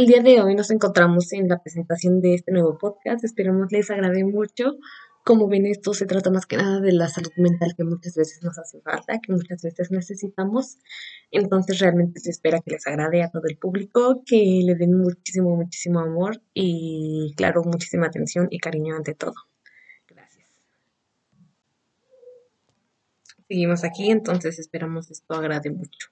el día de hoy nos encontramos en la presentación de este nuevo podcast. Esperamos les agrade mucho. Como ven, esto se trata más que nada de la salud mental que muchas veces nos hace falta, que muchas veces necesitamos. Entonces realmente se espera que les agrade a todo el público, que le den muchísimo, muchísimo amor y claro, muchísima atención y cariño ante todo. Gracias. Seguimos aquí, entonces esperamos esto agrade mucho.